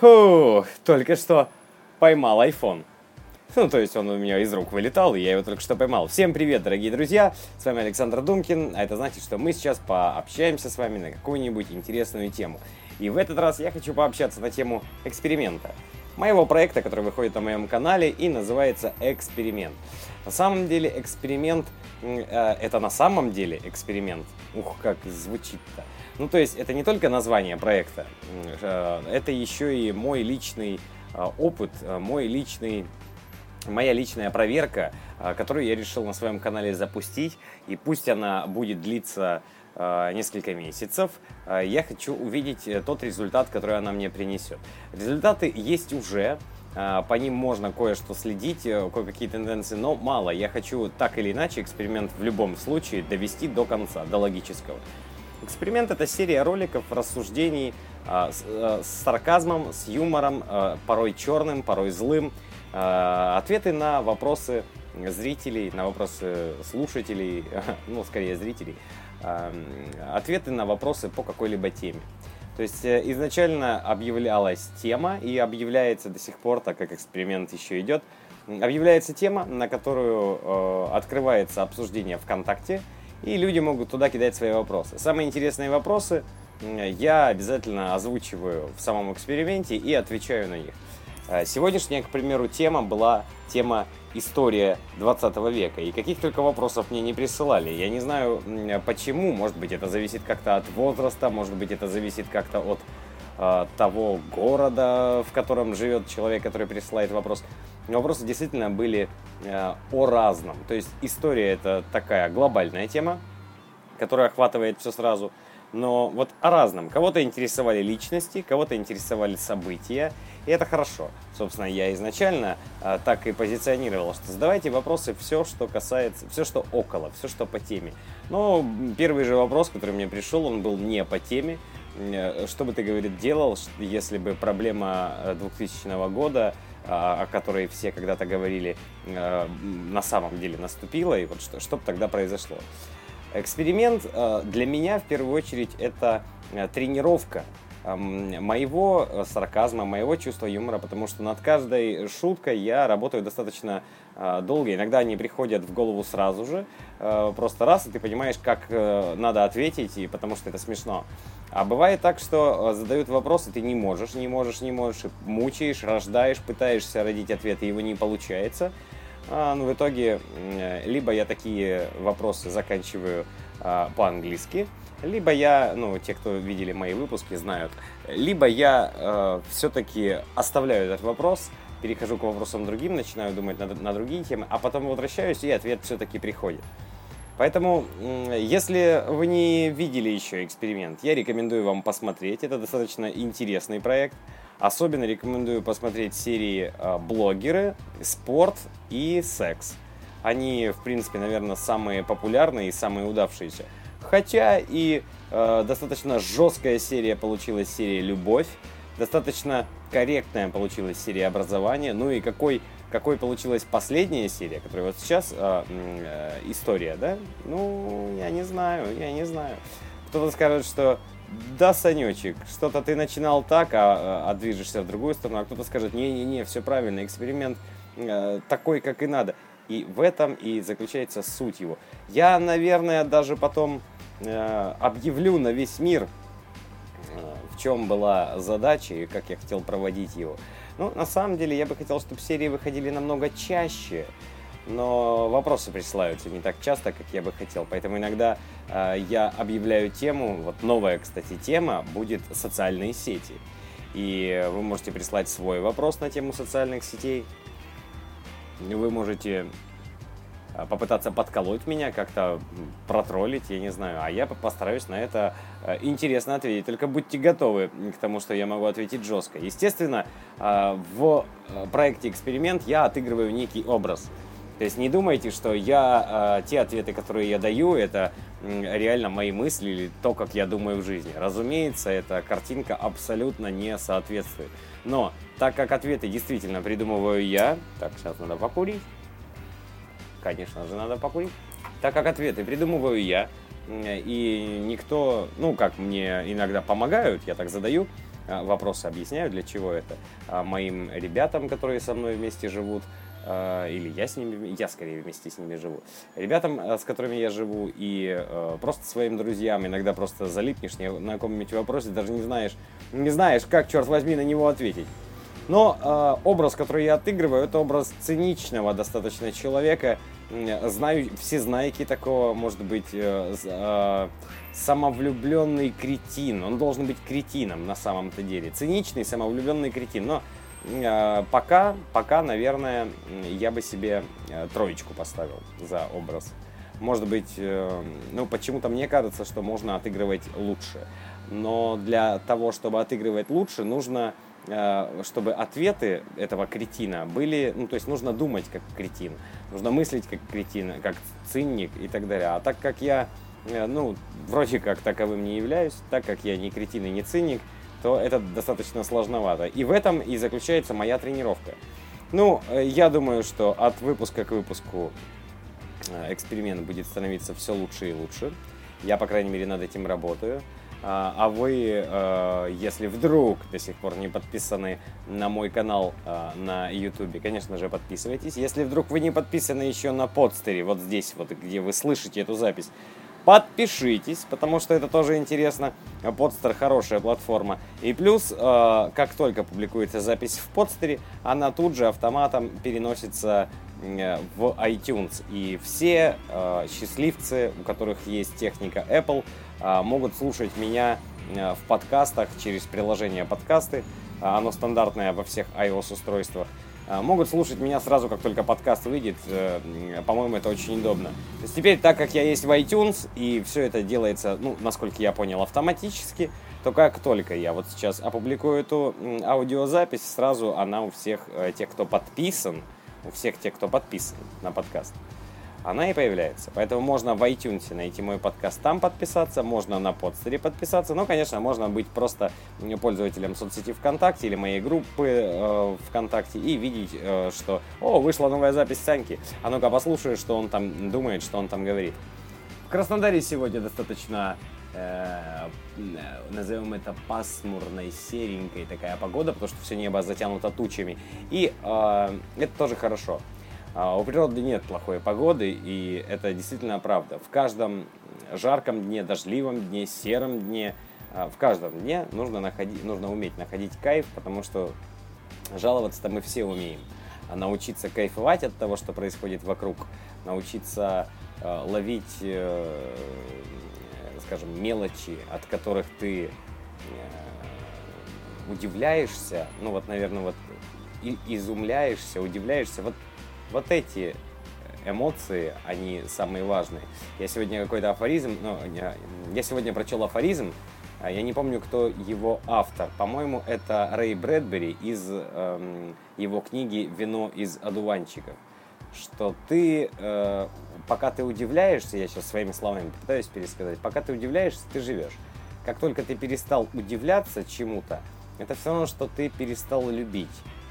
Фу, только что поймал iPhone. Ну, то есть он у меня из рук вылетал, и я его только что поймал. Всем привет, дорогие друзья! С вами Александр Думкин, а это значит, что мы сейчас пообщаемся с вами на какую-нибудь интересную тему. И в этот раз я хочу пообщаться на тему эксперимента. Моего проекта, который выходит на моем канале и называется «Эксперимент». На самом деле эксперимент, э, это на самом деле эксперимент. Ух, как звучит-то. Ну, то есть это не только название проекта, э, это еще и мой личный э, опыт, мой личный моя личная проверка, которую я решил на своем канале запустить, и пусть она будет длиться несколько месяцев, я хочу увидеть тот результат, который она мне принесет. Результаты есть уже, по ним можно кое-что следить, кое-какие тенденции, но мало. Я хочу так или иначе эксперимент в любом случае довести до конца, до логического. Эксперимент — это серия роликов, рассуждений а, с, а, с сарказмом, с юмором, а, порой черным, порой злым. А, ответы на вопросы зрителей, на вопросы слушателей, ну, скорее зрителей. А, ответы на вопросы по какой-либо теме. То есть э, изначально объявлялась тема и объявляется до сих пор, так как эксперимент еще идет, объявляется тема, на которую э, открывается обсуждение ВКонтакте, и люди могут туда кидать свои вопросы. Самые интересные вопросы я обязательно озвучиваю в самом эксперименте и отвечаю на них. А, сегодняшняя, к примеру, тема была тема история 20 века. И каких только вопросов мне не присылали. Я не знаю почему. Может быть, это зависит как-то от возраста, может быть, это зависит как-то от э, того города, в котором живет человек, который присылает вопрос. Вопросы действительно были э, о разном. То есть история это такая глобальная тема, которая охватывает все сразу. Но вот о разном. Кого-то интересовали личности, кого-то интересовали события. И это хорошо. Собственно, я изначально э, так и позиционировал, что задавайте вопросы все, что касается, все, что около, все, что по теме. Но первый же вопрос, который мне пришел, он был не по теме. Э, что бы ты, говорит, делал, если бы проблема 2000 э, года о которой все когда-то говорили, э, на самом деле наступила, и вот что, что бы тогда произошло. Эксперимент э, для меня в первую очередь это э, тренировка эм, моего сарказма, моего чувства юмора, потому что над каждой шуткой я работаю достаточно долго. Иногда они приходят в голову сразу же, просто раз, и ты понимаешь, как надо ответить, и потому что это смешно. А бывает так, что э, задают вопросы, ты не можешь, не можешь, не можешь, мучаешь, рождаешь, пытаешься родить ответ, и его не получается. А, ну, в итоге, либо я такие вопросы заканчиваю а, по-английски, либо я, ну, те, кто видели мои выпуски, знают, либо я э, все-таки оставляю этот вопрос, перехожу к вопросам другим, начинаю думать на, на другие темы, а потом возвращаюсь, и ответ все-таки приходит. Поэтому, если вы не видели еще эксперимент, я рекомендую вам посмотреть. Это достаточно интересный проект. Особенно рекомендую посмотреть серии а, «Блогеры», «Спорт» и «Секс». Они, в принципе, наверное, самые популярные и самые удавшиеся. Хотя и э, достаточно жесткая серия получилась серия «Любовь», достаточно корректная получилась серия «Образование», ну и какой какой получилась последняя серия, которая вот сейчас э, э, история, да? Ну, я не знаю, я не знаю. Кто-то скажет, что да, Санечек, что-то ты начинал так, а, а, а движешься в другую сторону, а кто-то скажет, не-не-не, все правильно, эксперимент э, такой, как и надо. И в этом и заключается суть его. Я, наверное, даже потом э, объявлю на весь мир, э, в чем была задача и как я хотел проводить его. Ну, на самом деле, я бы хотел, чтобы серии выходили намного чаще, но вопросы присылаются не так часто, как я бы хотел. Поэтому иногда э, я объявляю тему, вот новая, кстати, тема будет социальные сети. И вы можете прислать свой вопрос на тему социальных сетей. Вы можете а, попытаться подколоть меня, как-то протроллить, я не знаю. А я постараюсь на это а, интересно ответить. Только будьте готовы к тому, что я могу ответить жестко. Естественно, а, в проекте «Эксперимент» я отыгрываю некий образ. То есть не думайте, что я те ответы, которые я даю, это реально мои мысли или то, как я думаю в жизни. Разумеется, эта картинка абсолютно не соответствует. Но так как ответы действительно придумываю я, так, сейчас надо покурить конечно же, надо покурить. Так как ответы придумываю я, и никто, ну, как мне иногда помогают, я так задаю э, вопросы объясняю, для чего это. А моим ребятам, которые со мной вместе живут, или я с ними, я скорее вместе с ними живу. Ребятам, с которыми я живу, и просто своим друзьям иногда просто залипнешь на каком-нибудь вопросе, даже не знаешь, не знаешь, как, черт возьми, на него ответить. Но э, образ, который я отыгрываю, это образ циничного достаточно человека. Знаю, все знаки такого, может быть, э, э, самовлюбленный кретин. Он должен быть кретином на самом-то деле. Циничный, самовлюбленный кретин. Но э, пока, пока, наверное, я бы себе э, троечку поставил за образ. Может быть, э, ну почему-то мне кажется, что можно отыгрывать лучше. Но для того, чтобы отыгрывать лучше, нужно Э, чтобы ответы этого кретина были, ну, то есть нужно думать как кретин, нужно мыслить как кретин, как циник и так далее. А так как я, э, ну, вроде как таковым не являюсь, так как я не кретин и не циник, то это достаточно сложновато. И в этом и заключается моя тренировка. Ну, э, я думаю, что от выпуска к выпуску эксперимент будет становиться все лучше и лучше. Я, по крайней мере, над этим работаю. А, а вы, э, если вдруг до сих пор не подписаны на мой канал э, на YouTube, конечно же, подписывайтесь. Если вдруг вы не подписаны еще на подстере, вот здесь, вот где вы слышите эту запись, подпишитесь, потому что это тоже интересно. Подстер хорошая платформа. И плюс, э, как только публикуется запись в подстере, она тут же автоматом переносится в iTunes. И все счастливцы, у которых есть техника Apple, могут слушать меня э, в подкастах через приложение подкасты. Оно стандартное во всех iOS-устройствах. А, могут слушать меня сразу, как только подкаст выйдет. Э, по-моему, это очень удобно. То есть теперь, так как я есть в iTunes, и все это делается, ну, насколько я понял, автоматически, то как только я вот сейчас опубликую эту аудиозапись, сразу она у всех э, тех, кто подписан, у всех тех, кто подписан на подкаст, она и появляется. Поэтому можно в iTunes найти мой подкаст, там подписаться, можно на подстере подписаться, но, конечно, можно быть просто пользователем соцсети ВКонтакте или моей группы э, ВКонтакте и видеть, э, что, о, вышла новая запись Саньки, а ну-ка послушай, что он там думает, что он там говорит. В Краснодаре сегодня достаточно э, назовем это пасмурной, серенькой такая погода, потому что все небо затянуто тучами. И э, это тоже хорошо. А у природы нет плохой погоды, и это действительно правда. В каждом жарком дне, дождливом дне, сером дне, а, в каждом дне нужно, находить, нужно уметь находить кайф, потому что жаловаться-то мы все умеем. А научиться кайфовать от того, что происходит вокруг, научиться э, ловить, э, скажем, мелочи, от которых ты э, удивляешься, ну вот, наверное, вот и, изумляешься, удивляешься. Вот вот эти эмоции, они самые важные. Я сегодня какой-то афоризм, ну, я сегодня прочел афоризм, а я не помню, кто его автор. По-моему, это Рэй Брэдбери из эм, его книги «Вино из одуванчиков». Что ты, э, пока ты удивляешься, я сейчас своими словами пытаюсь пересказать, пока ты удивляешься, ты живешь. Как только ты перестал удивляться чему-то, это все равно, что ты перестал любить.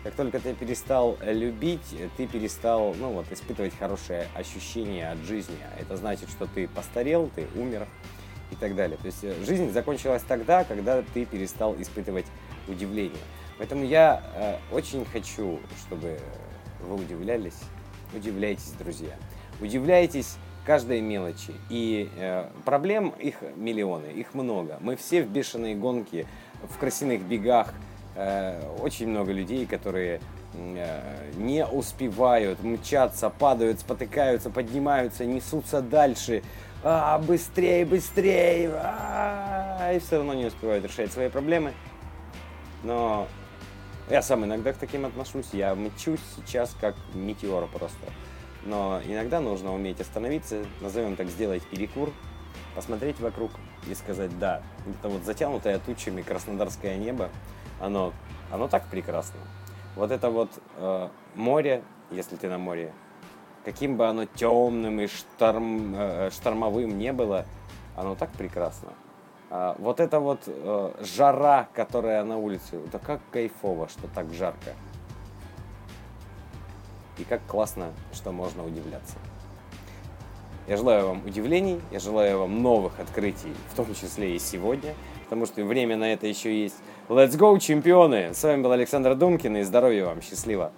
Как только ты перестал любить, ты перестал, ну вот, испытывать хорошее ощущение от жизни. А это значит, что ты постарел, ты умер и так далее. То есть э, жизнь закончилась тогда, когда ты перестал испытывать удивление. Поэтому я э, очень хочу, чтобы вы удивлялись. Удивляйтесь, друзья. Удивляйтесь каждой мелочи. И э, проблем их миллионы, их много. Мы все в бешеной гонке, в красивых бегах – Э, очень много людей, которые э, не успевают мчаться, падают, спотыкаются, поднимаются, несутся дальше, а, быстрее, быстрее, а, и все равно не успевают решать свои проблемы. Но я сам иногда к таким отношусь, я мчусь сейчас как метеор просто. Но иногда нужно уметь остановиться, назовем так, сделать перекур, посмотреть вокруг и сказать, да, это вот затянутое тучами краснодарское небо, оно, оно так прекрасно. Вот это вот э, море, если ты на море, каким бы оно темным и шторм, э, штормовым не было, оно так прекрасно. А вот это вот э, жара, которая на улице, это как кайфово, что так жарко. И как классно, что можно удивляться. Я желаю вам удивлений, я желаю вам новых открытий, в том числе и сегодня, потому что время на это еще есть. Let's go, чемпионы! С вами был Александр Думкин, и здоровья вам, счастливо!